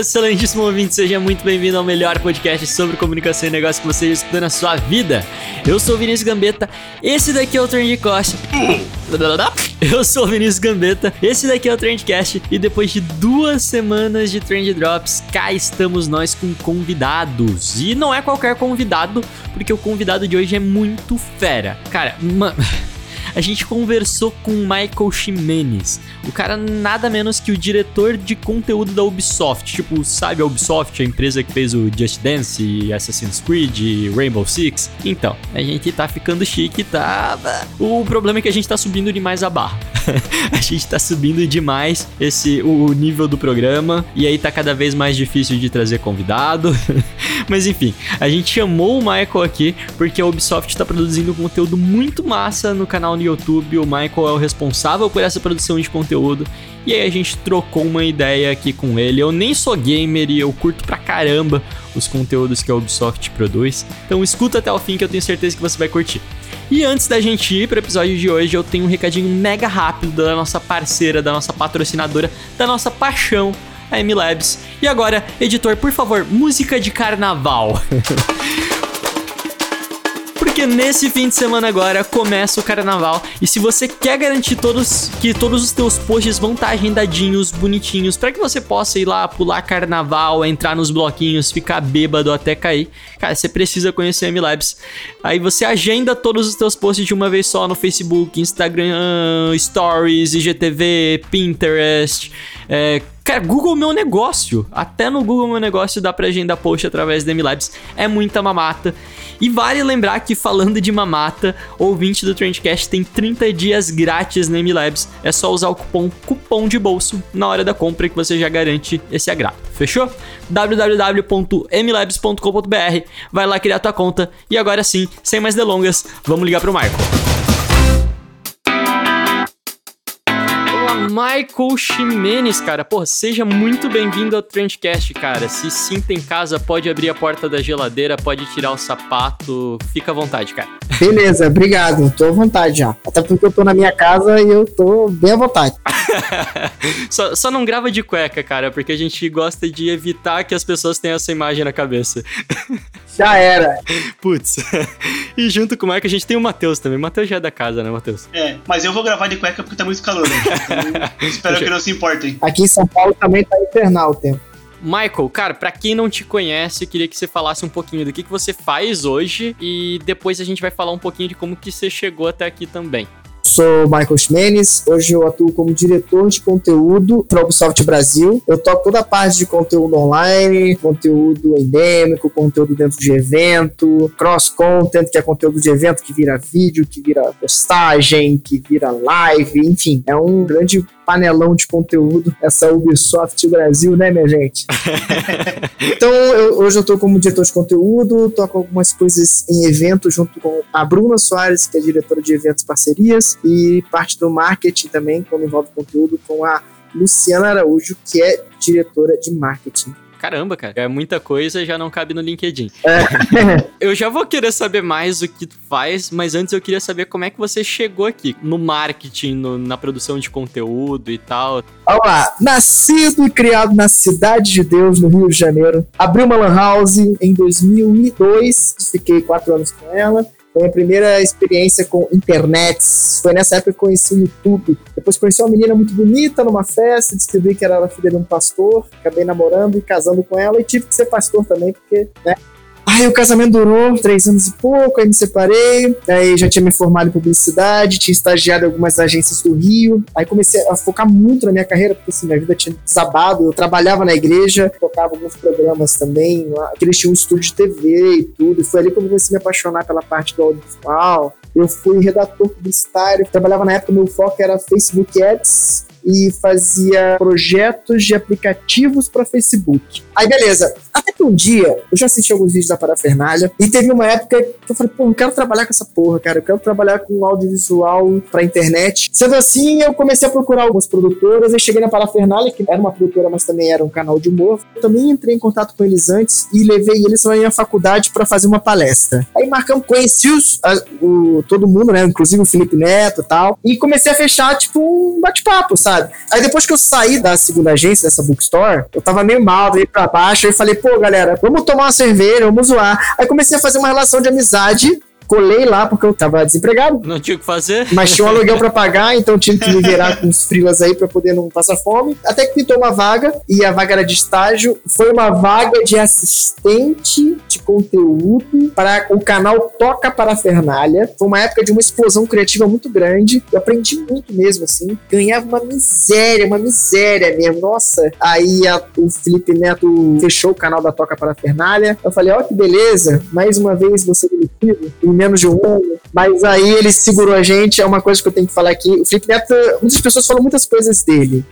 Excelentíssimo ouvinte, seja muito bem-vindo ao melhor podcast sobre comunicação e negócio que você já escutou na sua vida. Eu sou o Vinícius Gambetta, esse daqui é o Trendcast. Eu sou o Vinícius Gambetta, esse daqui é o Trendcast e depois de duas semanas de Trend Drops, cá estamos nós com convidados. E não é qualquer convidado, porque o convidado de hoje é muito fera. Cara, mano... a gente conversou com Michael Ximenes. O cara nada menos que o diretor de conteúdo da Ubisoft. Tipo, sabe a Ubisoft, a empresa que fez o Just Dance, Assassin's Creed, Rainbow Six? Então, a gente tá ficando chique, tá? O problema é que a gente tá subindo demais a barra. a gente tá subindo demais esse o nível do programa e aí tá cada vez mais difícil de trazer convidado. Mas enfim, a gente chamou o Michael aqui porque a Ubisoft tá produzindo conteúdo muito massa no canal no YouTube. O Michael é o responsável por essa produção de conteúdo. E aí a gente trocou uma ideia aqui com ele. Eu nem sou gamer e eu curto pra caramba os conteúdos que a Ubisoft produz. Então escuta até o fim que eu tenho certeza que você vai curtir. E antes da gente ir pro episódio de hoje, eu tenho um recadinho mega rápido da nossa parceira, da nossa patrocinadora, da nossa paixão, a M-Labs. E agora, editor, por favor, música de carnaval. Porque nesse fim de semana agora começa o carnaval e se você quer garantir todos que todos os teus posts vão estar agendadinhos, bonitinhos, para que você possa ir lá pular carnaval, entrar nos bloquinhos, ficar bêbado até cair, cara, você precisa conhecer a M-Labs. Aí você agenda todos os teus posts de uma vez só no Facebook, Instagram, Stories, IGTV, Pinterest, é, Cara, Google Meu Negócio. Até no Google Meu Negócio dá pra agendar post através da MLabs. É muita mamata. E vale lembrar que falando de mamata, ouvinte do Trendcast tem 30 dias grátis na MLabs. É só usar o cupom cupom de bolso na hora da compra que você já garante esse agrado. Fechou? www.mlabs.com.br. Vai lá criar tua conta. E agora sim, sem mais delongas, vamos ligar pro Marco. Michael Ximenes, cara. Pô, seja muito bem-vindo ao Trendcast, cara. Se sinta em casa, pode abrir a porta da geladeira, pode tirar o sapato. Fica à vontade, cara. Beleza, obrigado. Tô à vontade já. Até porque eu tô na minha casa e eu tô bem à vontade. só, só não grava de cueca, cara, porque a gente gosta de evitar que as pessoas tenham essa imagem na cabeça. Já era. Putz. E junto com o Marco a gente tem o Matheus também. O Matheus já é da casa, né, Matheus? É, mas eu vou gravar de cueca porque tá muito calor. Né? Então, espero que não se importem. Aqui em São Paulo também tá infernal o tempo. Michael, cara, pra quem não te conhece, eu queria que você falasse um pouquinho do que, que você faz hoje e depois a gente vai falar um pouquinho de como que você chegou até aqui também. Sou Michael Ximenes, hoje eu atuo como diretor de conteúdo para Ubisoft Brasil. Eu toco toda a parte de conteúdo online, conteúdo endêmico, conteúdo dentro de evento, cross-content, que é conteúdo de evento que vira vídeo, que vira postagem, que vira live, enfim, é um grande panelão de conteúdo, essa Ubisoft Brasil, né, minha gente? então, eu, hoje eu tô como diretor de conteúdo, toco algumas coisas em evento junto com a Bruna Soares, que é diretora de eventos e parcerias, e parte do marketing também, quando envolve conteúdo, com a Luciana Araújo, que é diretora de marketing. Caramba, cara, é muita coisa já não cabe no LinkedIn. É. eu já vou querer saber mais o que tu faz, mas antes eu queria saber como é que você chegou aqui no marketing, no, na produção de conteúdo e tal. Vamos lá, nascido e criado na Cidade de Deus, no Rio de Janeiro. Abri uma lan house em 2002, fiquei quatro anos com ela. Foi minha primeira experiência com internet. Foi nessa época que eu conheci o YouTube. Depois conheci uma menina muito bonita numa festa, descobri que ela era filha de um pastor, acabei namorando e casando com ela e tive que ser pastor também, porque, né? Aí o casamento durou três anos e pouco, aí me separei, aí já tinha me formado em publicidade, tinha estagiado em algumas agências do Rio, aí comecei a focar muito na minha carreira, porque assim, minha vida tinha desabado, eu trabalhava na igreja, tocava alguns programas também, lá, eles tinham um estúdio de TV e tudo, e foi ali que eu comecei a me apaixonar pela parte do audiovisual, eu fui redator publicitário, trabalhava na época, meu foco era Facebook Ads, e fazia projetos de aplicativos para Facebook. Aí beleza, até que um dia eu já assisti alguns vídeos da Parafernália e teve uma época que eu falei, pô, não quero trabalhar com essa porra, cara, eu quero trabalhar com audiovisual pra internet. Sendo assim, eu comecei a procurar algumas produtoras e cheguei na Parafernália, que era uma produtora, mas também era um canal de humor. Eu também entrei em contato com eles antes e levei eles na minha faculdade para fazer uma palestra. Aí marcamos, conheci os, a, o, todo mundo, né, inclusive o Felipe Neto e tal, e comecei a fechar, tipo, um bate-papo, sabe? Aí depois que eu saí da segunda agência, dessa bookstore, eu tava meio mal, veio pra baixo, aí falei, pô, galera, vamos tomar uma cerveja, vamos zoar. Aí comecei a fazer uma relação de amizade colei lá porque eu tava desempregado. Não tinha o que fazer? Mas tinha um aluguel pra pagar, então tive que me virar com os frilas aí pra poder não passar fome. Até que pintou uma vaga, e a vaga era de estágio. Foi uma vaga de assistente de conteúdo para o canal Toca para a Fernalha. Foi uma época de uma explosão criativa muito grande. Eu aprendi muito mesmo, assim. Ganhava uma miséria, uma miséria mesmo. Nossa. Aí a, o Felipe Neto fechou o canal da Toca para a Fernalha. Eu falei, ó, oh, que beleza. Mais uma vez você demitido menos de um mas aí ele segurou a gente, é uma coisa que eu tenho que falar aqui. O Felipe Neto, muitas pessoas falam muitas coisas dele.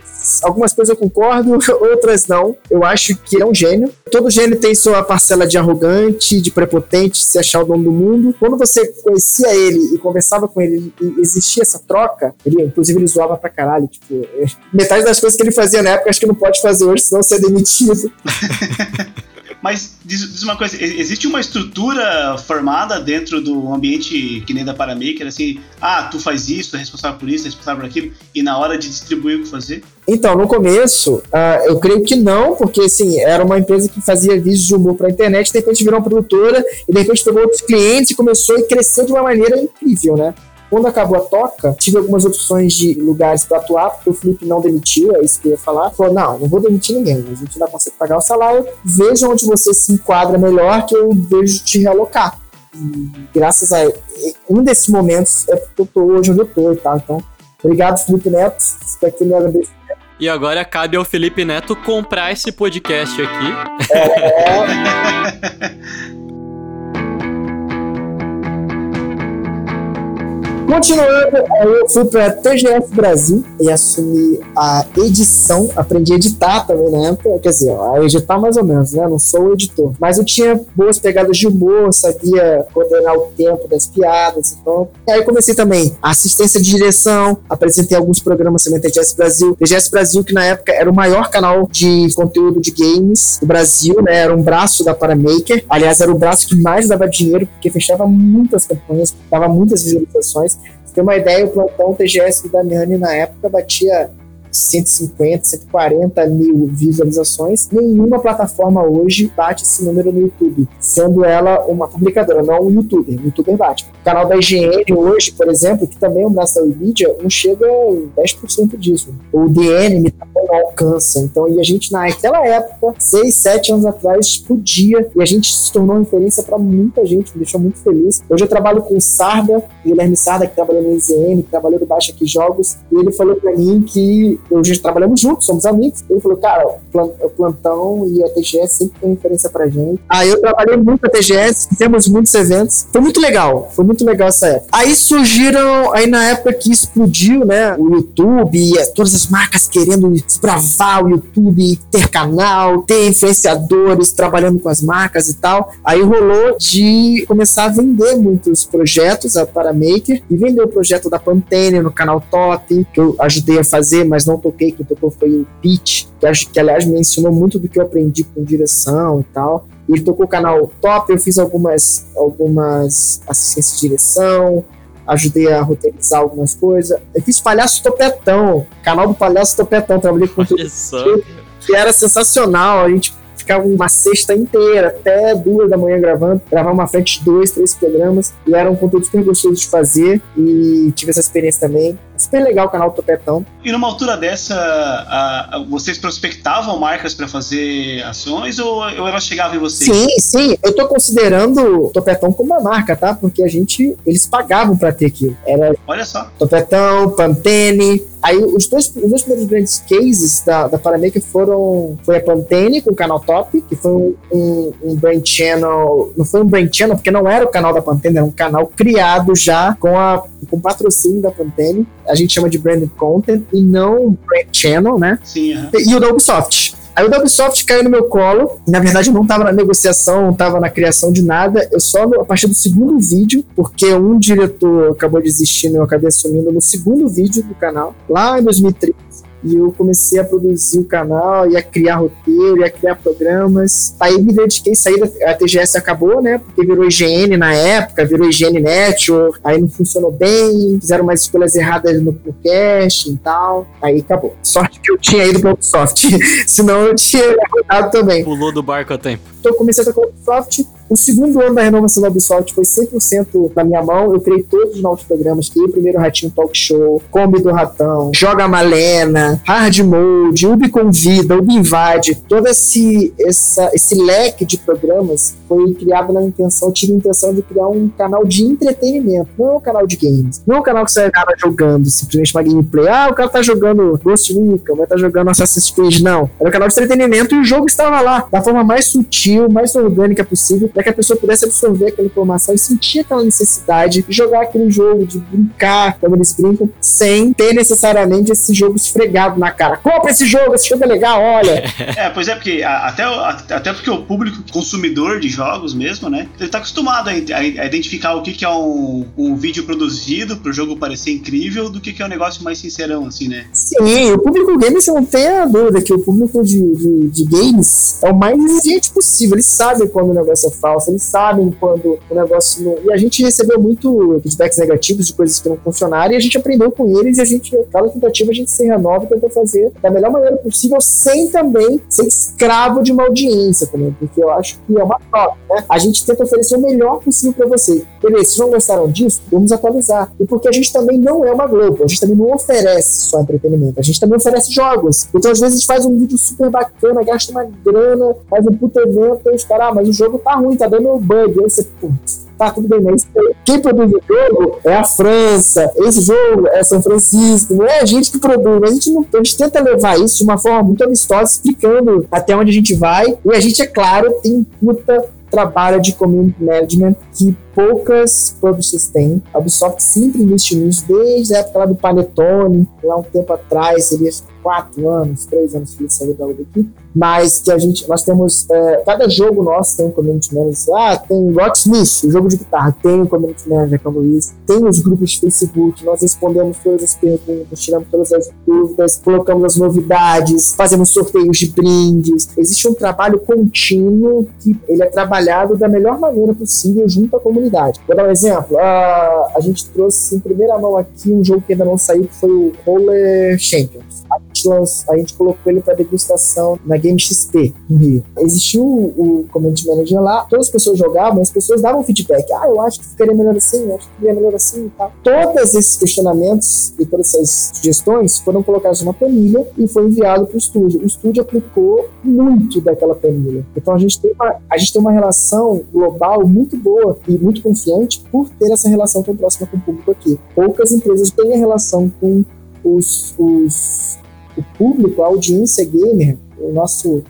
Algumas coisas eu concordo, outras não. Eu acho que ele é um gênio. Todo gênio tem sua parcela de arrogante, de prepotente, se achar o dono do mundo. Quando você conhecia ele e conversava com ele e existia essa troca, ele, inclusive, ele zoava pra caralho. Tipo, metade das coisas que ele fazia na época, acho que não pode fazer hoje, senão você é demitido. Mas diz, diz, uma coisa, existe uma estrutura formada dentro do ambiente que nem da Paramaker, assim, ah, tu faz isso, tu é responsável por isso, é responsável por aquilo, e na hora de distribuir o que fazer? Então, no começo, uh, eu creio que não, porque assim, era uma empresa que fazia vídeos de humor pra internet, de repente virou uma produtora, e de repente pegou outros clientes e começou a crescer de uma maneira incrível, né? Quando acabou a toca, tive algumas opções de lugares para atuar, porque o Felipe não demitiu, é isso que eu ia falar. Falou: não, não vou demitir ninguém, a gente não consegue pagar o salário, veja onde você se enquadra melhor, que eu vejo te realocar. E graças a um desses momentos é porque eu tô hoje onde eu tô e tal. Então, obrigado, Felipe Neto. Espero que me agradeça. E agora cabe ao Felipe Neto comprar esse podcast aqui. É. Continuando, eu fui para TGF Brasil e assumi a edição, aprendi a editar também na época, quer dizer, a editar mais ou menos, né? Não sou o editor. Mas eu tinha boas pegadas de humor, sabia coordenar o tempo das piadas, então. E aí comecei também a assistência de direção, apresentei alguns programas também na TGS Brasil. TGS Brasil, que na época era o maior canal de conteúdo de games do Brasil, né? Era um braço da Paramaker. Aliás, era o braço que mais dava dinheiro, porque fechava muitas campanhas, dava muitas visualizações ter uma ideia, o plantão TGS do Damiani na época batia 150, 140 mil visualizações. Nenhuma plataforma hoje bate esse número no YouTube, sendo ela uma publicadora, não um youtuber. O youtuber bate. O canal da IGN hoje, por exemplo, que também é um braço da Wikimedia, não chega a 10% disso. O DN não alcança. Então, e a gente naquela época, 6, 7 anos atrás, explodia e a gente se tornou referência para muita gente, me deixou muito feliz. Hoje eu trabalho com o Sarda, Guilherme Sarda, que trabalhou no IGN, que trabalhou no Baixa Aqui Jogos, e ele falou para mim que gente trabalhamos juntos, somos amigos. Ele falou, cara, o plantão e a TGS sempre tem referência pra gente. Aí eu trabalhei muito a TGS, fizemos muitos eventos. Foi muito legal, foi muito legal essa época. Aí surgiram, aí na época que explodiu, né, o YouTube e todas as marcas querendo desbravar o YouTube, ter canal, ter influenciadores trabalhando com as marcas e tal. Aí rolou de começar a vender muitos projetos para Maker e vender o projeto da Pantene no canal Top, que eu ajudei a fazer, mas não toquei, quem tocou foi o Pete, que, acho, que aliás me ensinou muito do que eu aprendi com direção e tal. Ele tocou o canal Top, eu fiz algumas, algumas assistências de direção, ajudei a roteirizar algumas coisas. Eu fiz Palhaço Topetão, canal do Palhaço Topetão, trabalhei com tudo que era sensacional. A gente ficava uma sexta inteira, até duas da manhã gravando, gravar uma frente de dois, três programas, e era um conteúdo super gostoso de fazer, e tive essa experiência também. Super legal o canal Topetão. E numa altura dessa, a, a, vocês prospectavam marcas para fazer ações ou, ou elas chegavam em vocês? Sim, sim. Eu tô considerando o Topetão como uma marca, tá? Porque a gente, eles pagavam para ter aquilo. Era Olha só. Topetão, Pantene, Aí os dois, os dois primeiros grandes cases da, da Paramaker foram foi a Pantene com o canal Top, que foi um, um, um brand channel, não foi um brand channel porque não era o canal da Pantene, era um canal criado já com a com patrocínio da Pantene. A gente chama de branded content e não brand channel, né? Sim, aham. E o da Ubisoft. Aí o Ubisoft caiu no meu colo. Na verdade, eu não estava na negociação, não estava na criação de nada. Eu só, a partir do segundo vídeo, porque um diretor acabou desistindo, eu acabei assumindo no segundo vídeo do canal, lá em 2013. E eu comecei a produzir o canal, ia criar roteiro, ia criar programas. Aí me dediquei, saí da a TGS acabou, né? Porque virou IGN na época, virou IGN Network, aí não funcionou bem, fizeram umas escolhas erradas no, casting e tal. Aí acabou. Sorte que eu tinha ido pra Ubisoft, senão eu tinha rodado também. Pulou do barco a tempo. Então eu comecei a tocar o Ubisoft. O segundo ano da renovação da Ubisoft foi 100% na minha mão. Eu criei todos os novos programas. Criei o primeiro Ratinho Talk Show, Kombi do Ratão, Joga Malena, Hard Mode, Ubi Convida, Ubi Invade. Todo esse, essa, esse leque de programas foi criado na intenção, tive a intenção de criar um canal de entretenimento, não um canal de games. Não um canal que você acaba jogando simplesmente uma gameplay. Ah, o cara tá jogando Ghost Recon, vai tá jogando Assassin's Creed. Não. Era um canal de entretenimento e o jogo estava lá, da forma mais sutil, mais orgânica possível, para que a pessoa pudesse absorver aquela informação e sentir aquela necessidade de jogar aquele jogo, de brincar, como eles brincam, sem ter necessariamente esse jogo esfregado na cara. Compra esse jogo, esse jogo é legal, olha. É, pois é, porque até, o- até porque o público consumidor de jogos mesmo, né? Ele tá acostumado a, a identificar o que, que é um, um vídeo produzido pro jogo parecer incrível do que, que é um negócio mais sincerão, assim, né? Sim, o público gamer, você não tem a dúvida que o público de, de, de games é o mais exigente possível. Eles sabem quando o negócio é falso, eles sabem quando o negócio não. E a gente recebeu muito feedbacks negativos de coisas que não funcionaram e a gente aprendeu com eles e a gente, cada tentativa, a gente se renova e tenta fazer da melhor maneira possível, sem também ser escravo de uma audiência também, porque eu acho que é uma troca, né? A gente tenta oferecer o melhor possível pra você. Beleza, vocês não gostaram disso? Vamos atualizar. E porque a gente também não é uma Globo, a gente também não oferece só entretenimento, a gente também oferece jogos. Então, às vezes, a gente faz um vídeo super bacana, gasta uma grana, faz um puta evento, e os caras, ah, mas o jogo tá ruim, tá dando bug. Aí você, putz, tá tudo bem, mas quem produz o jogo é a França, esse jogo é São Francisco, não é a gente que produz, a gente, não, a gente tenta levar isso de uma forma muito amistosa, explicando até onde a gente vai, e a gente, é claro, tem puta trabalho de community management que poucas publishers têm. A Ubisoft sempre investiu nisso, desde a época lá do Panetone, lá um tempo atrás, seria quatro anos, três anos que ele saiu da equipe, mas que a gente, nós temos, é, cada jogo nosso tem um community manager, ah, tem Rocksmith, o jogo de guitarra, tem um community manager como isso, tem os grupos de Facebook, nós respondemos todas as perguntas, tiramos todas as dúvidas, colocamos as novidades, fazemos sorteios de brindes, existe um trabalho contínuo que ele é trabalhado da melhor maneira possível junto à comunidade. Vou dar um exemplo, ah, a gente trouxe em primeira mão aqui um jogo que ainda não saiu, que foi o Roller Champions. A gente, lanç- a gente colocou ele para degustação na Game XP, no Rio. Existiu o, o Community Manager lá, todas as pessoas jogavam, as pessoas davam feedback. Ah, eu acho que ficaria melhor assim, eu acho que ficaria melhor assim e tal. Todos esses questionamentos e todas essas sugestões foram colocadas numa planilha e foi enviado para o estúdio. O estúdio aplicou muito daquela planilha. Então a gente, tem uma, a gente tem uma relação global muito boa e muito confiante por ter essa relação tão próxima com o público aqui. Poucas empresas têm a relação com os, os, o público, a audiência gamer, o nosso,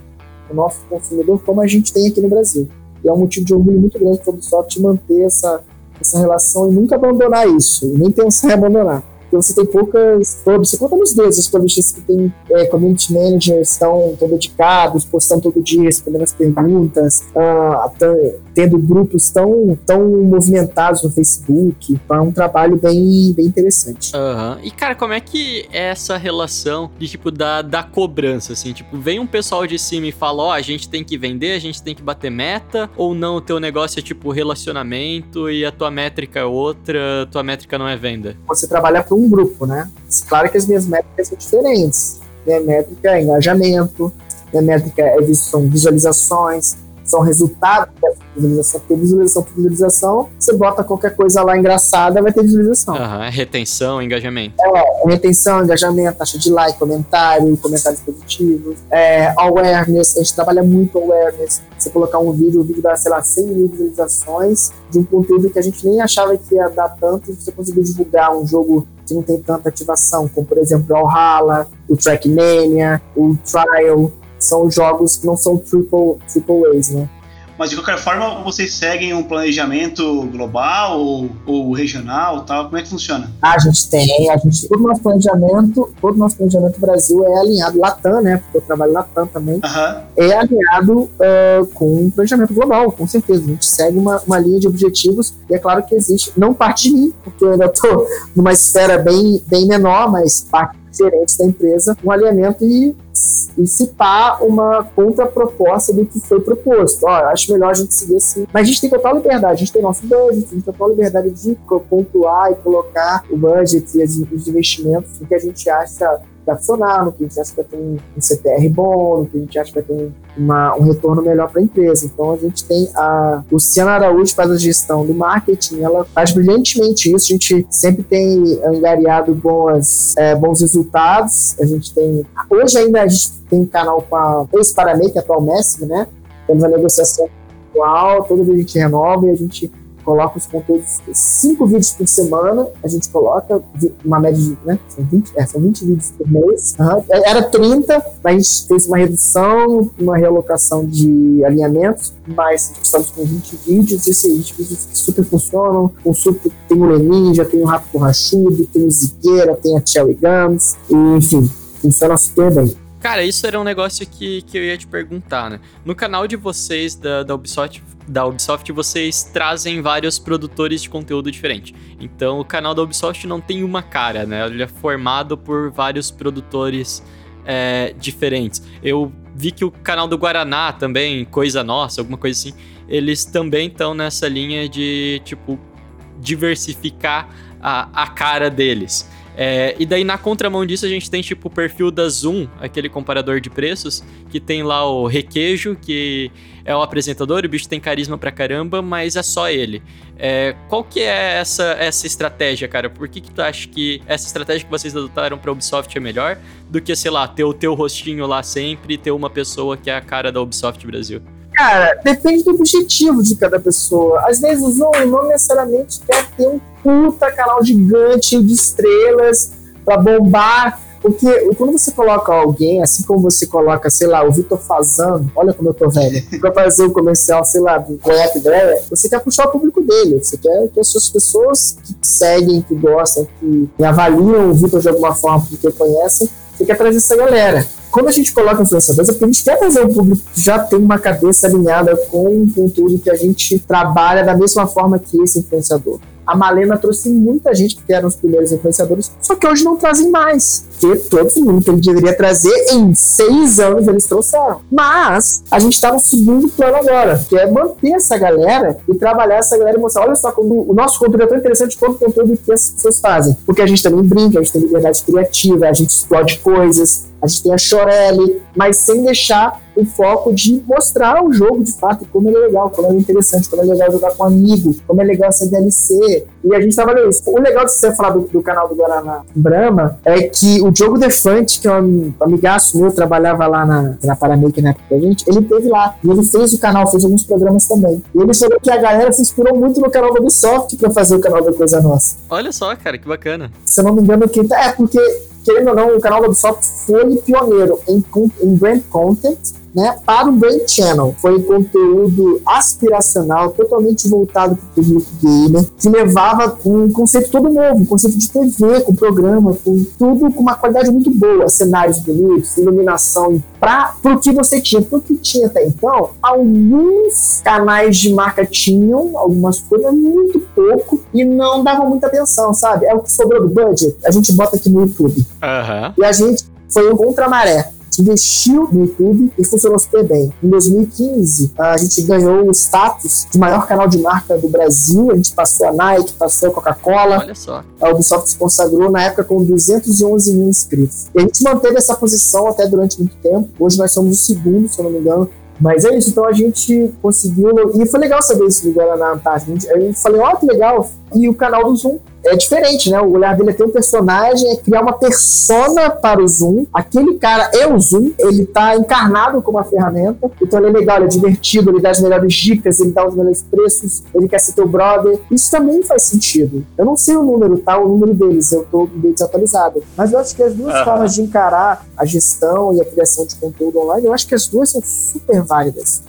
o nosso consumidor, como a gente tem aqui no Brasil. E é um motivo de orgulho muito grande para a Ubisoft manter essa, essa relação e nunca abandonar isso, e nem pensar em abandonar. Porque você tem poucas pubs, você conta nos dedos os publishers que tem é, community managers, estão tão dedicados, postando todo dia, respondendo as perguntas, ah, tendo grupos tão, tão movimentados no Facebook. Então é um trabalho bem, bem interessante. Aham. E, cara, como é que é essa relação de, tipo, da, da cobrança, assim? Tipo, vem um pessoal de cima e fala, ó, a gente tem que vender, a gente tem que bater meta, ou não, o teu negócio é, tipo, relacionamento e a tua métrica é outra, a tua métrica não é venda? Você trabalha para um grupo, né? Claro que as minhas métricas são diferentes. Minha métrica é engajamento, minha métrica é, são visualizações, são resultados dessas Visualização por visualização por visualização. Você bota qualquer coisa lá engraçada, vai ter visualização. Aham, retenção, engajamento. É, retenção, engajamento, taxa de like, comentário, comentários positivos, é, awareness, a gente trabalha muito awareness. Você colocar um vídeo, o vídeo dá, sei lá, 100 mil visualizações de um conteúdo que a gente nem achava que ia dar tanto, e você conseguiu divulgar um jogo que não tem tanta ativação, como por exemplo o Valhalla, o Trackmania, o Trial, são jogos que não são triple, triple A's, né? Mas de qualquer forma, vocês seguem um planejamento global ou, ou regional tal? Como é que funciona? A gente tem, a gente, todo nosso planejamento, todo nosso planejamento Brasil é alinhado, Latam, né? Porque eu trabalho Latam também, Aham. é alinhado uh, com um planejamento global, com certeza. A gente segue uma, uma linha de objetivos e é claro que existe, não parte de mim, porque eu ainda estou numa esfera bem, bem menor, mas parte gerentes da empresa, um alinhamento e, e citar uma contraproposta do que foi proposto. Ó, acho melhor a gente seguir assim. Mas a gente tem total liberdade, a gente tem nosso budget, a gente tem total liberdade de pontuar e colocar o budget e os investimentos no que a gente acha funcionar, no que a gente acha que vai ter um, CTR bom, no que a gente acha que vai ter um, uma- um retorno melhor para a empresa. Então a gente tem a Luciana Araújo faz a gestão do marketing, ela faz brilhantemente isso. A gente sempre tem angariado boas, é, bons resultados. A gente tem hoje ainda a gente tem um canal com a ex-Paramei, que é a atual Messi, né? Temos a negociação atual, todo dia a gente renova e a gente coloca os conteúdos, cinco vídeos por semana, a gente coloca uma média de, né, são 20, é, são 20 vídeos por mês. É, era 30, mas a gente fez uma redução, uma realocação de alinhamentos, mas estamos com 20 vídeos, e esses 20 vídeos que super funcionam, o super, tem o Leninja, tem o Rato Borrachudo, tem o Zigueira, tem a Cherry Gums, e, enfim, funciona super bem. Cara, isso era um negócio que, que eu ia te perguntar, né? No canal de vocês, da, da, Ubisoft, da Ubisoft, vocês trazem vários produtores de conteúdo diferente. Então, o canal da Ubisoft não tem uma cara, né? Ele é formado por vários produtores é, diferentes. Eu vi que o canal do Guaraná também, Coisa Nossa, alguma coisa assim, eles também estão nessa linha de, tipo, diversificar a, a cara deles. É, e daí, na contramão disso, a gente tem tipo o perfil da Zoom, aquele comparador de preços, que tem lá o Requeijo, que é o apresentador, o bicho tem carisma pra caramba, mas é só ele. É, qual que é essa, essa estratégia, cara? Por que, que tu acha que essa estratégia que vocês adotaram pra Ubisoft é melhor do que, sei lá, ter o teu rostinho lá sempre e ter uma pessoa que é a cara da Ubisoft Brasil? Cara, depende do objetivo de cada pessoa. Às vezes um não necessariamente quer ter um puta canal gigante de estrelas pra bombar. Porque quando você coloca alguém, assim como você coloca, sei lá, o Vitor Fazano, olha como eu tô velho, pra fazer um comercial, sei lá, do Goiás Ideia, você quer puxar o público dele. Você quer que as suas pessoas que seguem, que gostam, que avaliam o Vitor de alguma forma porque conhecem, você quer trazer essa galera. Quando a gente coloca influenciadores, é porque a gente quer trazer um público que já tem uma cabeça alinhada com o conteúdo que a gente trabalha da mesma forma que esse influenciador. A Malena trouxe muita gente, porque eram os primeiros influenciadores, só que hoje não trazem mais. Porque todo mundo que ele deveria trazer, em seis anos eles trouxeram. Mas a gente está no segundo plano agora, que é manter essa galera e trabalhar essa galera e mostrar: olha só, como o nosso conteúdo é tão interessante quanto o conteúdo que as pessoas fazem. Porque a gente também brinca, a gente tem liberdade criativa, a gente explode coisas, a gente tem a Chorelli, mas sem deixar o foco de mostrar o jogo de fato, como ele é legal, como ele é interessante, como é legal jogar com amigo, como é legal essa DLC. E a gente trabalhou isso. O legal de você falar do, do canal do Guaraná Brahma é que o Diogo Defante, que é um amigaço meu, trabalhava lá na, na Paramake na época da gente, ele teve lá. E ele fez o canal, fez alguns programas também. E ele falou que a galera se inspirou muito no canal do Ubisoft pra fazer o canal da Coisa Nossa. Olha só, cara, que bacana. Se eu não me engano, quem tá. É porque, querendo ou não, o canal da Ubisoft foi pioneiro em, em brand content. Né, para o Brand Channel. Foi conteúdo aspiracional, totalmente voltado para o público gamer, que levava um conceito todo novo, um conceito de TV, com programa, com tudo com uma qualidade muito boa, cenários bonitos, iluminação, para o que você tinha. Porque tinha até então, alguns canais de marca tinham algumas coisas, muito pouco, e não davam muita atenção, sabe? É o que sobrou do budget, a gente bota aqui no YouTube. Aham. E a gente foi um contra investiu no YouTube e funcionou super bem. Em 2015, a gente ganhou o status de maior canal de marca do Brasil. A gente passou a Nike, passou a Coca-Cola. Olha só. A Ubisoft se consagrou na época com 211 mil inscritos. E a gente manteve essa posição até durante muito tempo. Hoje nós somos o segundo, se eu não me engano, Mas é isso, então a gente conseguiu. E foi legal saber isso do Guaraná Antártica. Eu falei, ó, oh, que legal. E o canal do Zoom é diferente, né? O olhar dele é ter um personagem, é criar uma persona para o Zoom. Aquele cara é o Zoom, ele tá encarnado como uma ferramenta. Então ele é legal, ele é divertido, ele dá as melhores dicas, ele dá os melhores preços, ele quer ser teu brother. Isso também faz sentido. Eu não sei o número, tá? O número deles, eu tô bem desatualizado. Mas eu acho que as duas uhum. formas de encarar a gestão e a criação de conteúdo online, eu acho que as duas são super válidas.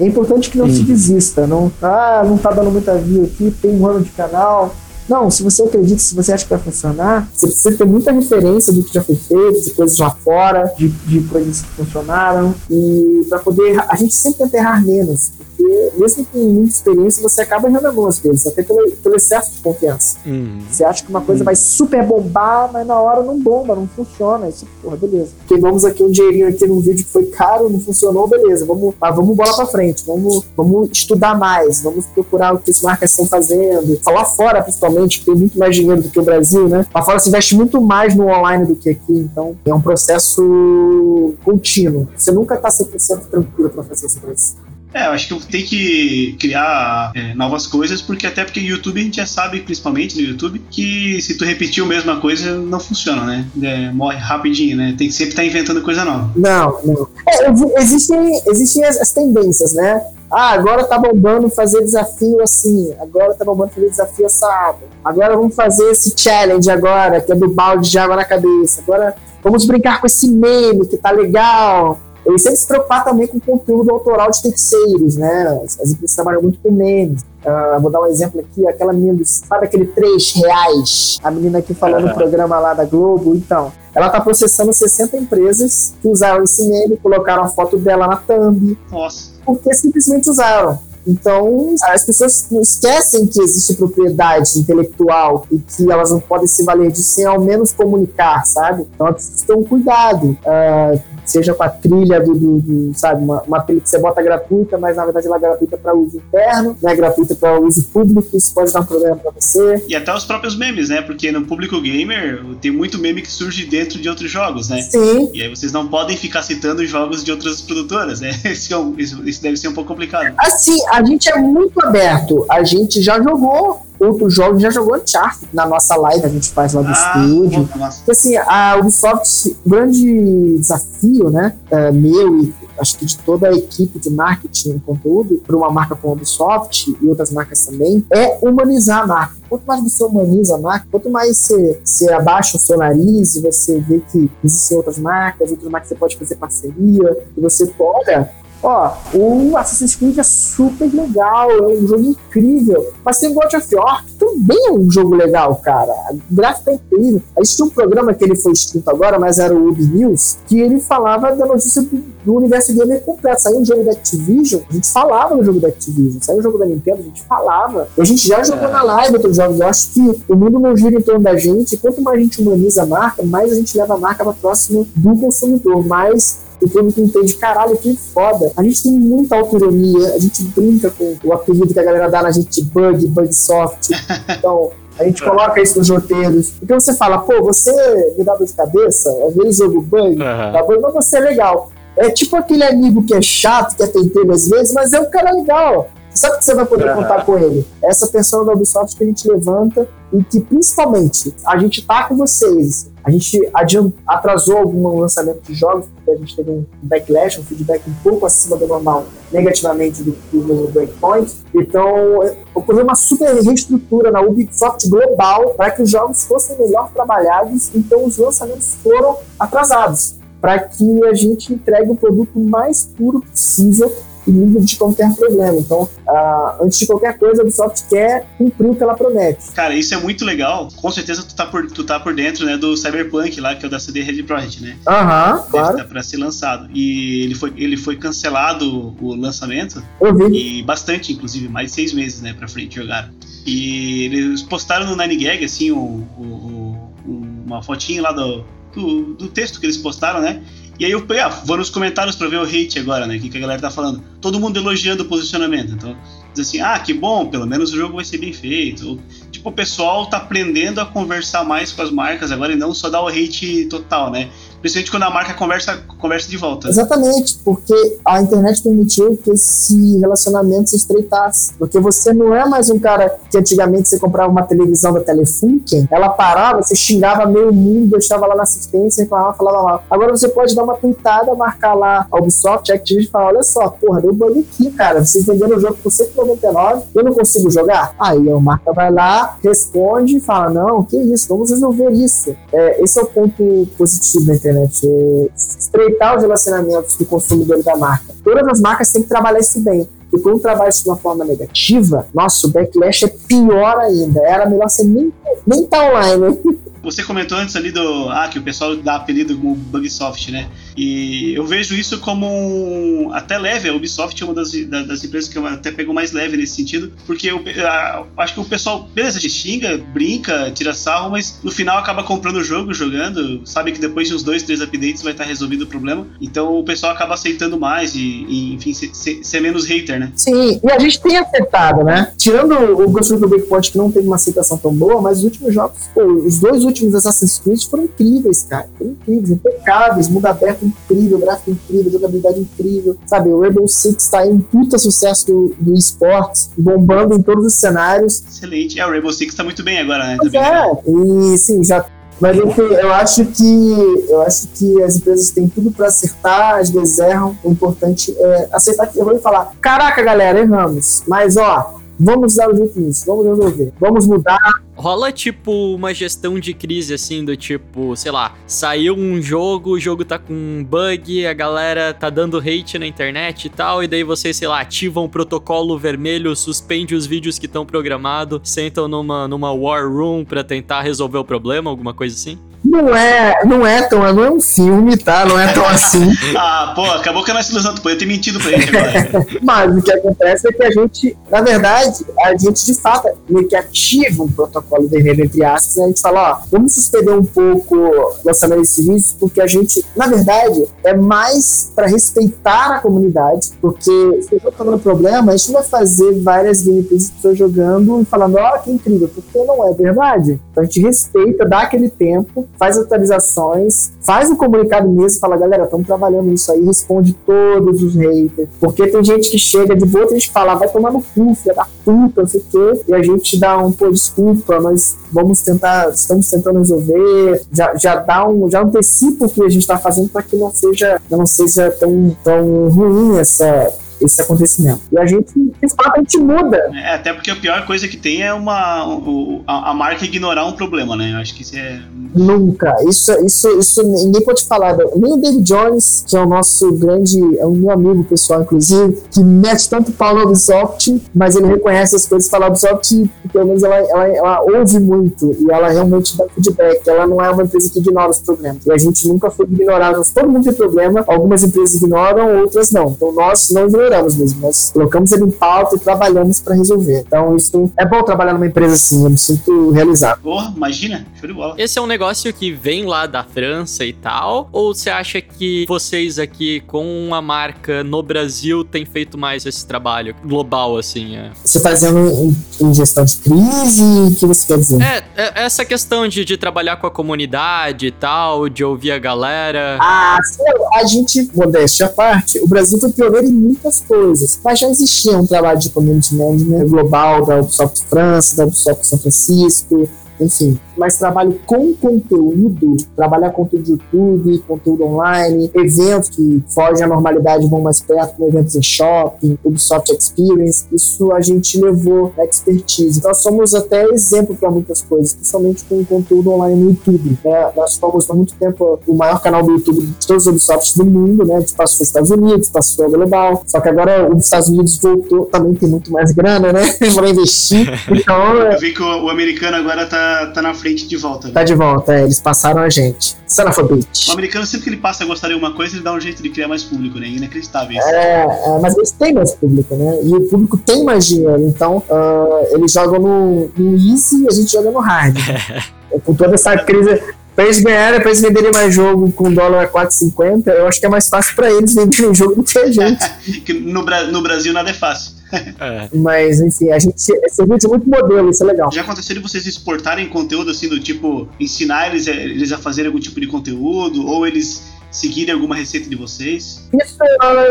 É importante que não se desista, não, ah, não tá dando muita view aqui, tem um ano de canal, não, se você acredita, se você acha que vai funcionar, você precisa ter muita referência do que já foi feito, de coisas lá fora, de, de coisas que funcionaram, e para poder. A gente sempre tenta errar menos, porque mesmo com muita experiência, você acaba errando algumas vezes, até pelo, pelo excesso de confiança. Uhum. Você acha que uma coisa uhum. vai super bombar, mas na hora não bomba, não funciona. Isso, porra, beleza. Queimamos aqui um dinheirinho aqui num vídeo que foi caro, não funcionou, beleza. Vamos, ah, vamos bola pra frente, vamos, vamos estudar mais, vamos procurar o que as marcas estão fazendo. Falar fora, principalmente, que tem muito mais dinheiro do que o Brasil, né? Lá fora se investe muito mais no online do que aqui, então é um processo contínuo. Você nunca tá 100% tranquilo pra fazer esse processo. É, eu acho que tem que criar é, novas coisas, porque até porque no YouTube a gente já sabe, principalmente no YouTube, que se tu repetir a mesma coisa, não funciona, né? É, morre rapidinho, né? Tem que sempre estar tá inventando coisa nova. Não, não. É, existem, existem as, as tendências, né? Ah, agora tá bombando fazer desafio assim. Agora tá bombando fazer desafio assado. Agora vamos fazer esse challenge agora, que é do balde de água na cabeça. Agora vamos brincar com esse meme que tá legal ele sempre se preocupar também com o conteúdo autoral de terceiros, né? As, as empresas trabalham muito com memes. Uh, vou dar um exemplo aqui, aquela menina, do, sabe aquele 3 reais? A menina que falou no programa lá da Globo, então. Ela está processando 60 empresas que usaram esse meme, colocaram a foto dela na thumb. Nossa. Porque simplesmente usaram. Então, as pessoas não esquecem que existe propriedade intelectual e que elas não podem se valer disso sem ao menos comunicar, sabe? Então, elas precisam ter um cuidado. Uh, seja com a trilha do, do, do sabe, uma, uma, trilha que você bota gratuita, mas na verdade ela é gratuita para uso interno, não é gratuita para uso público, isso pode dar um problema para você. E até os próprios memes, né? Porque no público gamer tem muito meme que surge dentro de outros jogos, né? Sim. E aí vocês não podem ficar citando jogos de outras produtoras, né? Isso, é isso, isso deve ser um pouco complicado. Assim, a gente é muito aberto. A gente já jogou outros jogos, já jogou Uncharted na nossa live, a gente faz lá do ah, estúdio. Porque, assim, a Ubisoft, grande desafio, né, é, meu e acho que de toda a equipe de marketing e conteúdo, para uma marca como a Ubisoft e outras marcas também, é humanizar a marca. Quanto mais você humaniza a marca, quanto mais você, você abaixa o seu nariz e você vê que existem outras marcas, outras marcas que você pode fazer parceria, e você olha, Ó, o Assassin's Creed é super legal, é um jogo incrível. Mas tem God of War, que também é um jogo legal, cara. O gráfico é incrível. Existia um programa que ele foi escrito agora, mas era o Ubi News, que ele falava da notícia do, do universo gamer completo. Saiu um jogo da Activision, a gente falava no jogo da Activision. Saiu um jogo da Nintendo, a gente falava. A gente já jogou é. na live outros jogos. Eu acho que o mundo não gira em torno da gente. Quanto mais a gente humaniza a marca, mais a gente leva a marca para próximo do consumidor. Mais o público entende, caralho, que foda. A gente tem muita autonomia, a gente brinca com o apelido que a galera dá na gente bug, bug soft. Então, a gente coloca isso nos roteiros. Porque você fala, pô, você me dá dor de cabeça, às vezes jogo bug, uhum. tá bom, mas você é legal. É tipo aquele amigo que é chato, que é penteiro às vezes, mas é um cara legal. Sabe que você vai poder uhum. contar com ele? Essa pessoa da Ubisoft que a gente levanta e que principalmente a gente tá com vocês. A gente atrasou algum lançamento de jogos, porque a gente teve um backlash, um feedback um pouco acima do normal, negativamente do que o Breakpoint. Então, ocorreu uma super reestrutura na Ubisoft global para que os jogos fossem melhor trabalhados, então os lançamentos foram atrasados, para que a gente entregue o produto mais puro possível livre de qualquer problema. Então, antes de qualquer coisa, a Ubisoft quer cumprir o que ela promete. Cara, isso é muito legal. Com certeza tu tá por, tu tá por dentro, né, do Cyberpunk lá, que é o da CD Red Project, né? Aham, uh -huh, claro. Tá pra ser lançado. E ele foi, ele foi cancelado o lançamento. Eu vi. E bastante, inclusive, mais de seis meses, né, pra frente jogaram. E eles postaram no Nine Gag, assim, o, o, o, uma fotinha lá do, do, do texto que eles postaram, né? E aí eu ah, vou nos comentários para ver o hate agora, né? O que, que a galera tá falando. Todo mundo elogiando o posicionamento. Então, diz assim, ah, que bom, pelo menos o jogo vai ser bem feito. Ou, tipo, o pessoal tá aprendendo a conversar mais com as marcas agora e não só dar o hate total, né? Principalmente quando a marca conversa, conversa de volta. Exatamente, porque a internet permitiu que esse relacionamento se estreitasse. Porque você não é mais um cara que antigamente você comprava uma televisão da Telefunken, ela parava, você xingava meio mundo, deixava lá na assistência, reclamava, falava lá. Agora você pode dar uma pintada, marcar lá a Ubisoft, a Activision e falar, olha só, porra, deu bug aqui, cara, vocês venderam o jogo por 199, eu não consigo jogar? Aí a marca vai lá, responde e fala, não, que isso, vamos resolver isso. É, esse é o ponto positivo da internet, é estreitar os relacionamentos do consumidor da marca. Todas as marcas têm que trabalhar isso bem. E quando trabalha isso de uma forma negativa, nossa, o backlash é pior ainda. Era melhor você nem, nem tá online. Você comentou antes ali do. Ah, que o pessoal dá apelido como Bugsoft, né? E eu vejo isso como um, até leve. A Ubisoft é uma das, das empresas que eu até pego mais leve nesse sentido, porque eu, a, acho que o pessoal, beleza, xinga, brinca, tira sarro, mas no final acaba comprando o jogo, jogando, sabe que depois de uns dois, três updates vai estar resolvido o problema. Então o pessoal acaba aceitando mais e, e enfim, ser, ser, ser, menos hater, né? Sim, e a gente tem acertado, né? Tirando o Ghost of the Breakpoint, que não teve uma aceitação tão boa, mas os últimos jogos, os dois últimos Assassin's Creed foram incríveis, cara. Foram incríveis, impecáveis, mundo aberto incrível, gráfico incrível, jogabilidade incrível. Sabe, o Rainbow Six tá aí um puta sucesso do, do esportes, bombando em todos os cenários. Excelente. É, o Rainbow Six tá muito bem agora, né? Pois é, e sim, já mas enfim, eu acho que eu acho que as empresas têm tudo para acertar, às vezes erram. O importante é acertar que eu vou falar: caraca, galera, erramos. Mas ó, vamos dar um jeito nisso, vamos resolver, vamos mudar. Rola tipo uma gestão de crise assim, do tipo, sei lá, saiu um jogo, o jogo tá com um bug, a galera tá dando hate na internet e tal, e daí vocês, sei lá, ativam o protocolo vermelho, suspende os vídeos que estão programados, sentam numa, numa war room pra tentar resolver o problema, alguma coisa assim? Não é, não é tão, não é um filme, tá? Não é tão assim. ah, pô, acabou com a nossa ilusão, podia ter mentido pra gente agora. Mas o que acontece é que a gente, na verdade, a gente de fato meio que ativa um protocolo vermelho, entre aspas, a gente fala, ó, vamos suspender um pouco o lançamento desse serviço, porque a gente, na verdade, é mais para respeitar a comunidade, porque se eu tô dando problema, a gente não vai fazer várias gameplays de pessoas jogando e falando, ó, que incrível, porque não é verdade. Então a gente respeita, dá aquele tempo, faz atualizações, faz um comunicado mesmo, fala, galera, estamos trabalhando nisso aí, responde todos os haters. Porque tem gente que chega de boa, a gente fala, vai tomar no cu, filha da puta, não sei o quê, e a gente dá um, pô, desculpa, mas vamos tentar, estamos tentando resolver, já, já dá um, já antecipa o que a gente está fazendo para que não seja, não seja tão, tão ruim essa, esse acontecimento. E a gente, de fato, a gente muda. É, até porque a pior coisa que tem é uma a, a marca ignorar um problema, né? Eu acho que isso é. Nunca. Isso, isso, isso ninguém pode falar. Nem o David Jones, que é o nosso grande, é um meu amigo pessoal, inclusive, que mete tanto pau no Ubisoft, mas ele reconhece as coisas e fala Ubisoft, pelo menos ela, ela, ela ouve muito e ela realmente dá feedback. Ela não é uma empresa que ignora os problemas. E a gente nunca foi ignorar. Todo mundo tem problema, algumas empresas ignoram, outras não. Então nós não ignoramos ignoramos mesmo, nós colocamos ele em pauta e trabalhamos para resolver. Então, isso é bom trabalhar numa empresa assim, eu me sinto realizado. Porra, imagina, show de bola. Esse é um negócio que vem lá da França e tal? Ou você acha que vocês aqui, com uma marca no Brasil, têm feito mais esse trabalho global, assim? É? Você tá dizendo em, em, gestão de crise? O que você quer dizer? É, é essa questão de, de trabalhar com a comunidade e tal, de ouvir a galera. Ah, sim, a gente, modéstia à parte, o Brasil foi pioneiro em coisas. Mas já existia um trabalho de community management global da Ubisoft França, da Ubisoft São Francisco, enfim, mas trabalho com conteúdo, trabalhar conteúdo de YouTube, conteúdo online, eventos que fogem à normalidade vão mais perto, como eventos em shopping, Ubisoft Experience, isso a gente levou expertise. Nós somos até exemplo para muitas coisas, principalmente com conteúdo online no YouTube. Né? Nós fomos há muito tempo o maior canal do YouTube de todos os Ubisofts do mundo, né? A gente passou os Estados Unidos, passou a global, só que agora os Estados Unidos voltou, também tem muito mais grana, né? para investir. Então, Eu vi que o, o americano agora tá, tá na frente de volta. Tá de volta, é, eles passaram a gente. Bitch. O americano, sempre que ele passa a gostar de alguma coisa, ele dá um jeito de criar mais público, né? Inacreditável isso. É, é mas eles têm mais público, né? E o público tem mais dinheiro, então uh, eles jogam no, no easy e a gente joga no hard. com toda essa crise Pra eles ganharem, pra eles venderem mais jogo com dólar a 4,50, eu acho que é mais fácil pra eles venderem jogo do que a gente. Que no, Bra- no Brasil nada é fácil. É. Mas, enfim, a gente é serviu de muito modelo, isso é legal. Já aconteceu de vocês exportarem conteúdo assim do tipo ensinar eles, a- eles a fazerem algum tipo de conteúdo ou eles seguirem alguma receita de vocês? Isso,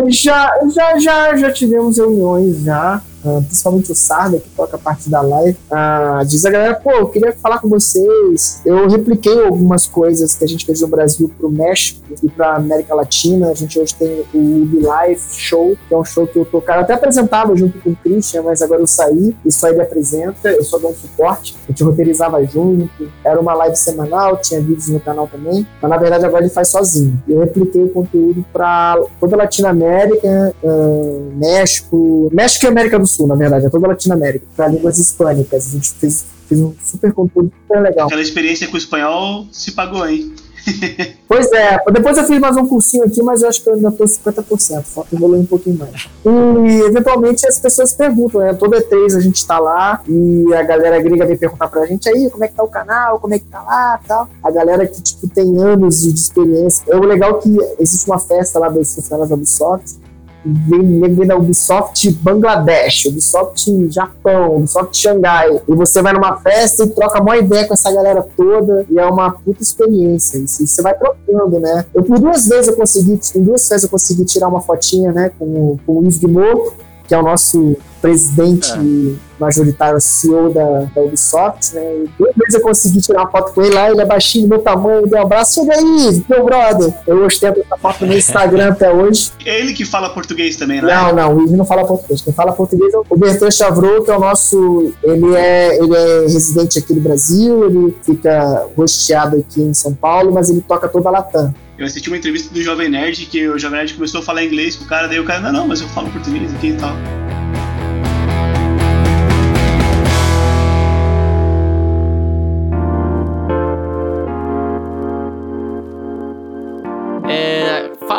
já, já, já, já tivemos reuniões já, ah, principalmente o Sarda, que toca parte da live, ah, diz a galera, pô, eu queria falar com vocês, eu repliquei algumas coisas que a gente fez no Brasil pro México e pra América Latina, a gente hoje tem o Ubi Live Show, que é um show que eu tô, cara, eu até apresentava junto com o Christian, mas agora eu saí, e só ele apresenta, eu só dou um suporte, a gente roteirizava junto, era uma live semanal, tinha vídeos no canal também, mas na verdade agora ele faz sozinho. Eu repliquei o conteúdo para toda a Latinoamérica, ah, México, México e América do Sul, na verdade, é toda a Latinoamérica, para línguas hispânicas. A gente fez, fez um super conteúdo super legal. Aquela experiência com o espanhol se pagou, hein? Pois é, depois eu fiz mais um cursinho aqui, mas eu acho que eu ainda tô 50%, falta evoluir um pouquinho mais. E eventualmente as pessoas perguntam, né? Toda E3 a gente tá lá e a galera gringa vem perguntar pra gente aí como é que tá o canal, como é que tá lá tal. A galera que tipo, tem anos de, de experiência. É o legal que existe uma festa lá dos funcionários da Ubisoft. Vem, da Ubisoft Bangladesh, Ubisoft Japão, Ubisoft Xangai. E você vai numa festa e troca uma ideia com essa galera toda. E é uma puta experiência. E você vai trocando, né? Eu por duas vezes eu consegui, em duas vezes eu consegui tirar uma fotinha, né, com, com o Yves Guillemot, que é o nosso presidente majoritário CEO da, da Ubisoft, né? E duas vezes eu consegui tirar uma foto com ele lá, ele é baixinho, do meu tamanho, deu um abraço, chega aí, meu brother. Eu ostento essa foto no Instagram até hoje. É ele que fala português também, né? Não, não, o Yves não fala português. Quem fala português é o Bertrand Chavreau, que é o nosso. Ele é, ele é residente aqui do Brasil, ele fica rosteado aqui em São Paulo, mas ele toca toda a Latam. Eu assisti uma entrevista do Jovem Nerd que o Jovem Nerd começou a falar inglês com o cara, daí o cara, não, não, mas eu falo português aqui e tal.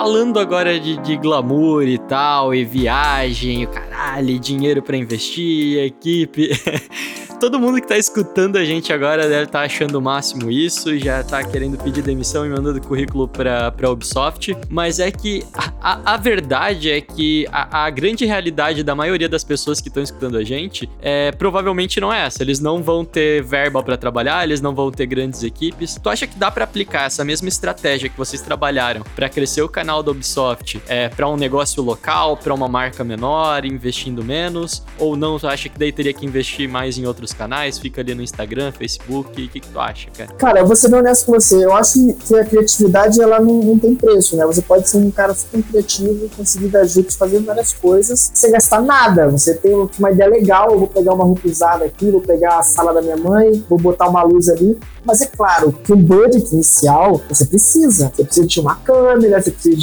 Falando agora de, de glamour e tal, e viagem, o caralho, e dinheiro pra investir, equipe. Todo mundo que tá escutando a gente agora deve estar achando o máximo isso, já tá querendo pedir demissão e mandando currículo pra, pra Ubisoft. Mas é que a, a- verdade é que a, a grande realidade da maioria das pessoas que estão escutando a gente é provavelmente não é essa. Eles não vão ter verba pra trabalhar, eles não vão ter grandes equipes. Tu acha que dá pra aplicar essa mesma estratégia que vocês trabalharam pra crescer o canal da Ubisoft é, para um negócio local, pra uma marca menor, investindo menos? Ou não? Tu acha que daí teria que investir mais em outros canais? Fica ali no Instagram, Facebook? O que, que tu acha, cara? Cara, eu vou ser bem honesto com você. Eu acho que a criatividade ela não, não tem preço, né? Você pode ser um cara super criativo, conseguir dar jeito de fazer várias coisas sem gastar nada. Você tem uma ideia legal, eu vou pegar uma roupa usada aqui, vou pegar a sala da minha mãe, vou botar uma luz ali. Mas é claro que um budget inicial você precisa. Você precisa de uma câmera, você precisa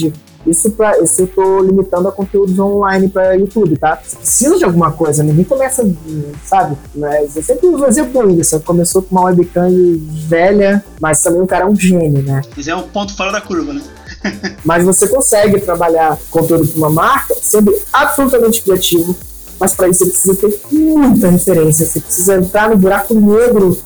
isso, pra, isso eu tô limitando a conteúdos online para YouTube, tá? Você precisa de alguma coisa, ninguém começa, sabe? Mas eu sempre uso o exemplo do Whindersson, começou com uma webcam velha, mas também o cara é um gênio, né? Mas é um ponto fora da curva, né? Mas você consegue trabalhar conteúdo para uma marca sendo absolutamente criativo, mas para isso você precisa ter muita referência, você precisa entrar no buraco negro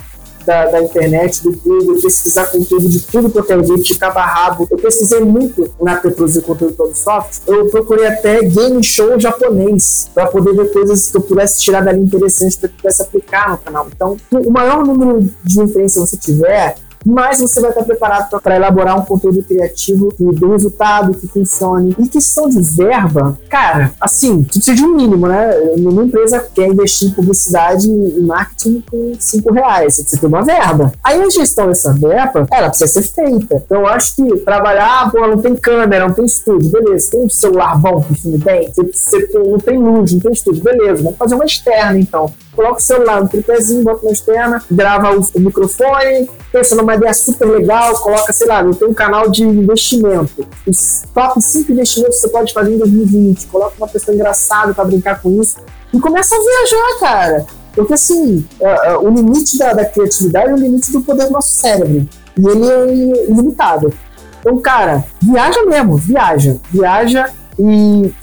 da, da internet, do Google, pesquisar conteúdo de tudo que eu quero ver, de cabo a rabo. Eu pesquisei muito na produzir conteúdo todo software. Eu procurei até game show japonês para poder ver coisas que eu pudesse tirar dali interessantes para que eu pudesse aplicar no canal. Então, o maior número de referência você tiver, mais você vai estar preparado para elaborar um conteúdo criativo que dê resultado, que funcione. Em questão de verba, cara, assim, tu precisa de um mínimo, né? Nenhuma empresa quer investir em publicidade e marketing com 5 reais. Você precisa ter uma verba. Aí a gestão dessa verba, ela precisa ser feita. Então eu acho que trabalhar, pô, não tem câmera, não tem estúdio, beleza. Tem um celular bom que filme bem, você, você não tem luz, não tem estúdio, beleza. Vamos fazer uma externa então. Coloca o celular no tripézinho, bota na externa, grava o, o microfone, pensa numa ideia super legal, coloca, sei lá, tenho um canal de investimento. Os top 5 investimentos que você pode fazer em 2020. Coloca uma pessoa engraçada pra brincar com isso. E começa a viajar, cara. Porque assim, é, é, o limite da, da criatividade é o limite do poder do nosso cérebro. E ele é ilimitado. Então, cara, viaja mesmo, viaja. Viaja e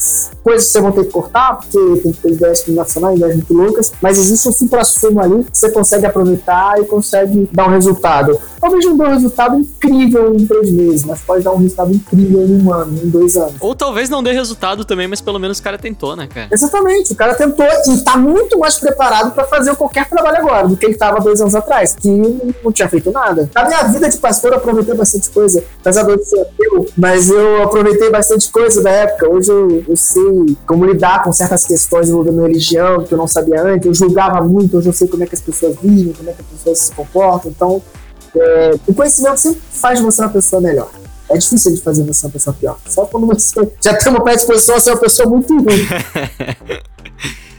coisas que você vão ter que cortar, porque tem que ter ideias nacionais, ideias muito loucas, mas existe um supra-sumo ali que você consegue aproveitar e consegue dar um resultado. Talvez não dê um resultado incrível em três meses, mas pode dar um resultado incrível em um ano, em dois anos. Ou talvez não dê resultado também, mas pelo menos o cara tentou, né, cara? Exatamente, o cara tentou e tá muito mais preparado para fazer qualquer trabalho agora do que ele tava dois anos atrás, que não tinha feito nada. Na minha vida de pastor, eu aproveitei bastante coisa, apesar de eu ser ateu, mas eu aproveitei bastante coisa da época. Hoje eu, eu sei como lidar com certas questões envolvendo religião que eu não sabia antes. Eu julgava muito, hoje eu sei como é que as pessoas vivem, como é que as pessoas se comportam. Então, é, o conhecimento sempre faz você uma pessoa melhor. É difícil de fazer você uma pessoa pior. Só quando você já tem uma predisposição a ser uma pessoa muito ruim.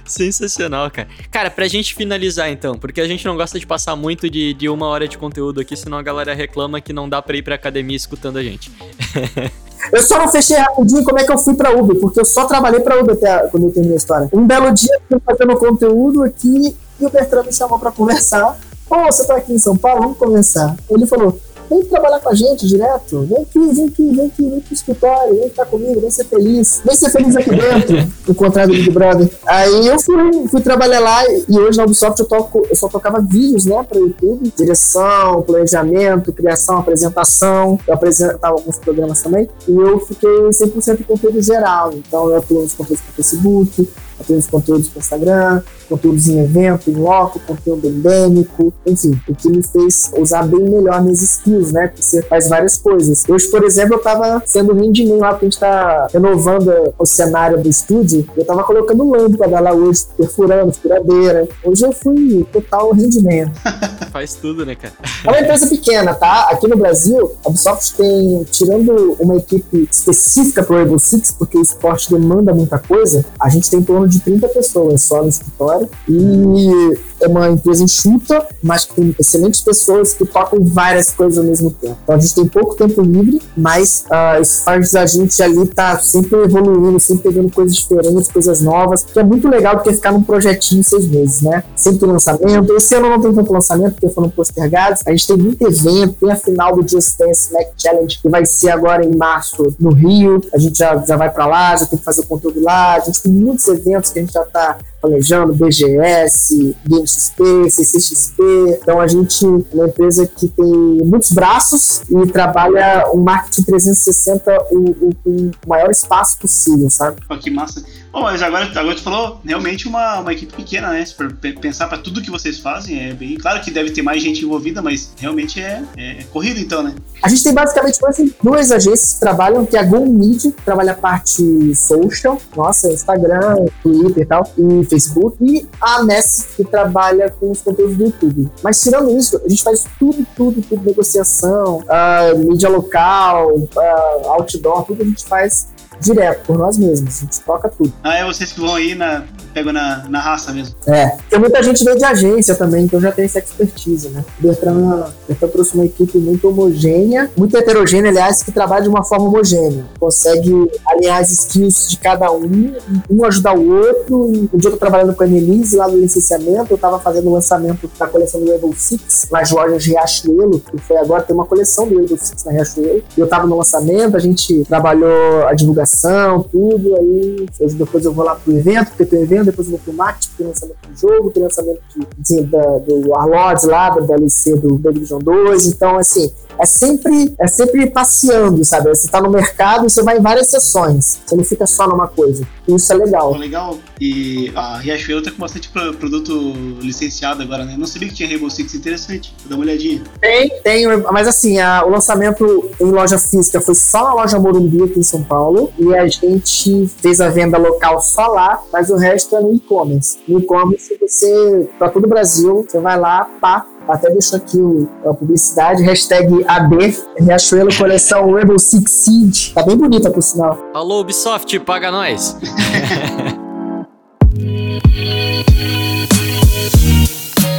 Sensacional, cara. Cara, pra gente finalizar então, porque a gente não gosta de passar muito de, de uma hora de conteúdo aqui, senão a galera reclama que não dá pra ir pra academia escutando a gente. Eu só não fechei rapidinho como é que eu fui pra Uber, porque eu só trabalhei pra Uber até quando eu terminei a história. Um belo dia, eu fui fazendo conteúdo aqui e o Bertrand me chamou pra conversar. Pô, você tá aqui em São Paulo? Vamos conversar. Ele falou, vem trabalhar com a gente direto. Vem aqui, vem aqui, vem aqui, vem pro escritório, vem ficar comigo, vem ser feliz. Vem ser feliz aqui dentro, o contrário do Big Brother. Aí eu fui, fui trabalhar lá e hoje na Ubisoft eu, toco, eu só tocava vídeos, né, para YouTube. Direção, planejamento, criação, apresentação. Eu apresentava alguns programas também. E eu fiquei 100% em conteúdo geral. Então eu atuo nos conteúdos para Facebook, atuo nos conteúdos para Instagram, conteúdos em evento, em loco, conteúdo endêmico, enfim, o que me fez usar bem melhor minhas skills, né? Porque você faz várias coisas. Hoje, por exemplo, eu tava sendo mim lá, porque a gente tá renovando o cenário do estúdio, eu tava colocando lâmpada lá hoje, perfurando, furadeira. Hoje eu fui total rendimento. Faz tudo, né, cara? É uma empresa pequena, tá? Aqui no Brasil, a Ubisoft tem, tirando uma equipe específica pro Rainbow Six, porque o esporte demanda muita coisa, a gente tem em torno de 30 pessoas só no escritório. E é uma empresa enxuta, mas tem excelentes pessoas que tocam várias coisas ao mesmo tempo. Então a gente tem pouco tempo livre, mas uh, isso faz a gente ali tá sempre evoluindo, sempre pegando coisas diferentes, coisas novas, que é muito legal do que ficar num projetinho seis meses, né? Sempre lançamento. Esse ano não tem tanto lançamento, porque foram postergados. A gente tem muito evento, tem a final do Just Dance Mac Challenge, que vai ser agora em março no Rio. A gente já, já vai para lá, já tem que fazer o conteúdo lá. A gente tem muitos eventos que a gente já está planejando, BGS, GameXP, CCXP. Então a gente é uma empresa que tem muitos braços e trabalha o marketing 360 o, o, o maior espaço possível, sabe? Pô, que massa. Bom, mas agora, agora tu falou realmente uma, uma equipe pequena, né? Se pensar para tudo que vocês fazem, é bem claro que deve ter mais gente envolvida, mas realmente é, é corrido então, né? A gente tem basicamente duas agências que trabalham, que é a Go Media, que trabalha a parte social, nossa, Instagram, Twitter e tal, e Facebook, e a Ness, que trabalha com os conteúdos do YouTube. Mas tirando isso, a gente faz tudo, tudo, tudo, negociação, uh, mídia local, uh, outdoor, tudo a gente faz direto, por nós mesmos. A gente toca tudo. Ah, é vocês que vão aí na. Pegam na, na raça mesmo. É. Tem muita gente veio de agência também, então já tem essa expertise, né? Bertrand, Bertrand trouxe uma equipe muito homogênea, muito heterogênea, aliás, que trabalha de uma forma homogênea. Consegue alinhar as skills de cada um, um ajudar o outro. Um dia eu tô trabalhando com a Annelise lá no licenciamento, eu tava fazendo o lançamento da coleção do Level Six nas lojas Riachuelo, que foi agora, tem uma coleção do Level Six na Riachuelo. Eu tava no lançamento, a gente trabalhou a divulgação tudo. Aí depois eu vou lá pro evento, porque tem evento, depois eu vou pro tem lançamento do jogo, tem lançamento de, de, da, do Warlords lá, da DLC do The Division 2. Então, assim, é sempre, é sempre passeando, sabe? Você tá no mercado e você vai em várias sessões. Você não fica só numa coisa. Isso é legal. legal. E a Riachuelo tá com bastante produto licenciado agora, né? Não sabia que tinha Rainbow Six interessante. Vou dar uma olhadinha. Tem, tem. Mas assim, a, o lançamento em loja física foi só na loja Morumbi aqui em São Paulo. E a gente fez a venda local só lá, mas o resto é no e-commerce. No e-commerce, você, pra todo o Brasil, você vai lá, pá, até deixo aqui o, a publicidade, hashtag AB, Riachuelo Coleção Rebel Six Seed. Tá bem bonita, por sinal. Alô, Ubisoft, paga nós.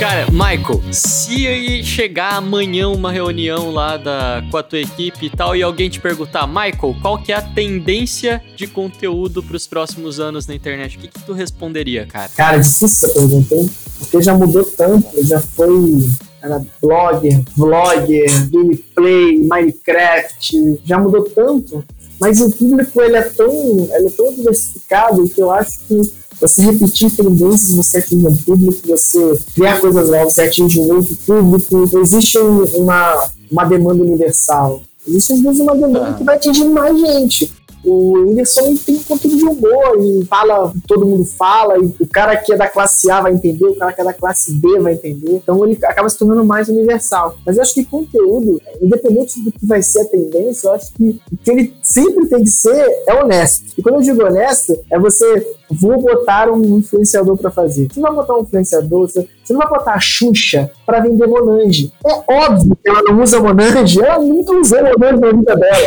Cara, Michael, se chegar amanhã uma reunião lá da, com a tua equipe e tal, e alguém te perguntar, Michael, qual que é a tendência de conteúdo para os próximos anos na internet? O que, que tu responderia, cara? Cara, difícil essa pergunta, hein? Porque já mudou tanto, já foi era blogger, vlogger, gameplay, Minecraft, já mudou tanto, mas o público ele é tão, ele é tão diversificado que eu acho que você repetir tendências, você atinge um público, você criar coisas novas, você atinge um outro público. Existe uma, uma demanda universal. Existe às vezes uma demanda que vai atingir mais gente. O Whindersson tem conteúdo de humor e fala, todo mundo fala, e o cara que é da classe A vai entender, o cara que é da classe B vai entender. Então ele acaba se tornando mais universal. Mas eu acho que conteúdo, independente do que vai ser a tendência, eu acho que o que ele sempre tem que ser é honesto. E quando eu digo honesto, é você vou botar um influenciador para fazer. Você não vai botar um influenciador, você, não vai botar a Xuxa para vender Monange. É óbvio que ela não usa Monange, ela nunca usou Monange na vida dela.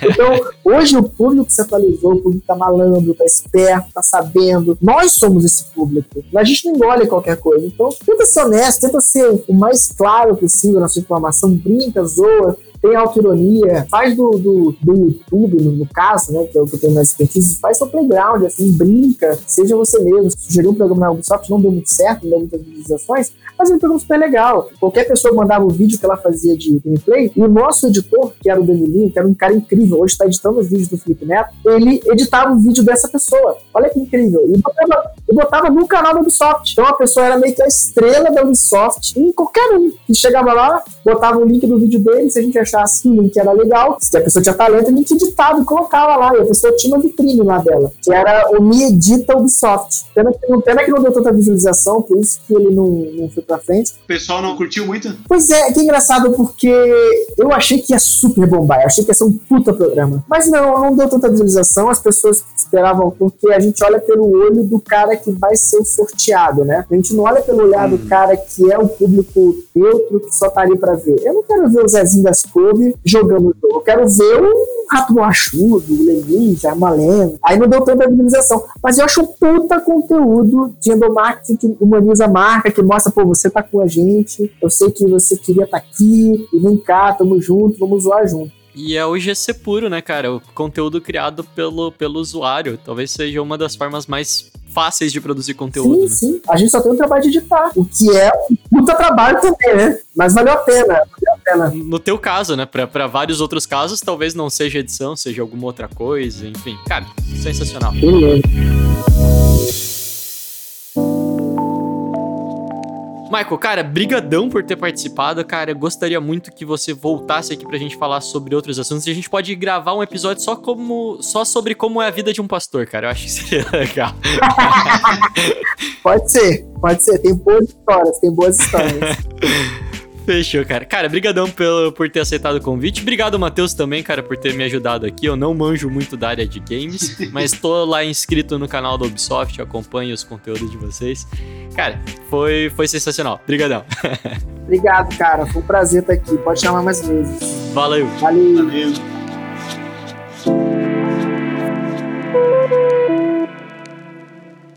Então, hoje o público se atualizou, o público tá malandro, tá esperto, tá sabendo. Nós somos esse público. A gente não engole qualquer coisa. Então, tenta ser honesto, tenta ser o mais claro possível na sua informação, brinca, zoa, tem autoironia, faz do, do, do YouTube, no, no, caso, né, que é o que eu tenho mais expertise, faz seu playground, assim, brinca, seja você mesmo. Sugeriu um programa na Ubisoft, não deu muito certo, não deu muitas visualizações, mas ele pegou super legal. Qualquer pessoa mandava o vídeo que ela fazia de gameplay, e o nosso editor, que era o Danilinho, que era um cara incrível, hoje está editando os vídeos do Felipe Neto, ele editava o vídeo dessa pessoa. Olha que incrível. E botava, e botava no canal da Ubisoft. Então a pessoa era meio que a estrela da Ubisoft, e qualquer um que chegava lá, botava o link do vídeo dele, se a gente achasse que o link era legal, se a pessoa tinha talento, a gente editava e colocava lá, e a pessoa tinha uma vitrine lá dela, que era o Me Edita Ubisoft. Pena que, não, pena que não deu tanta visualização, por isso que ele não, não foi pra frente. O pessoal não curtiu muito? Pois é, que engraçado, porque eu achei que ia super bombar, eu achei que ia ser um puta programa. Mas não, não deu tanta visualização, as pessoas esperavam, porque a gente olha pelo olho do cara que vai ser o sorteado, né? A gente não olha pelo olhar do cara que é o público neutro, que só tá ali pra ver. Eu não quero ver o Zezinho das Couve jogando o jogo, eu quero ver o Rato Machudo, o Lenin, Jamaleno. Aí não deu tanta visualização. Mas eu acho um puta conteúdo de endomarketing que humaniza a marca, que mostra, pô, você tá com a gente, eu sei que você queria estar tá aqui, e vem cá, tamo junto, vamos zoar junto. E é o GC puro, né, cara? O conteúdo criado pelo, pelo usuário. Talvez seja uma das formas mais fáceis de produzir conteúdo. Sim, né? sim. A gente só tem o trabalho de editar, o que é um puta trabalho também, né? Mas valeu a pena, valeu a pena. No teu caso, né? Pra, pra vários outros casos, talvez não seja edição, seja alguma outra coisa, enfim. Cara, sensacional. Beleza. Michael, cara, brigadão por ter participado, cara. Eu gostaria muito que você voltasse aqui pra gente falar sobre outros assuntos. E a gente pode gravar um episódio só como só sobre como é a vida de um pastor, cara. Eu acho que seria legal. pode ser, pode ser. Tem boas histórias, tem boas histórias. Fechou, cara. Cara, brigadão pelo, por ter aceitado o convite. Obrigado, Matheus, também, cara, por ter me ajudado aqui. Eu não manjo muito da área de games, mas tô lá inscrito no canal da Ubisoft, acompanho os conteúdos de vocês. Cara, foi, foi sensacional. Brigadão. Obrigado, cara. Foi um prazer estar aqui. Pode chamar mais vezes. Valeu. Valeu. Valeu.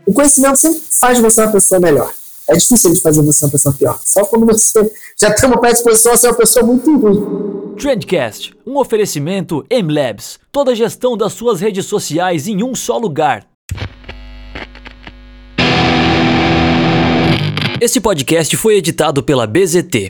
O conhecimento sempre faz de você uma pessoa melhor. É difícil de fazer você uma pessoa pior. Só quando você já tem uma predisposição a ser uma pessoa muito ruim. Trendcast, um oferecimento MLabs. Toda a gestão das suas redes sociais em um só lugar. Esse podcast foi editado pela BZT.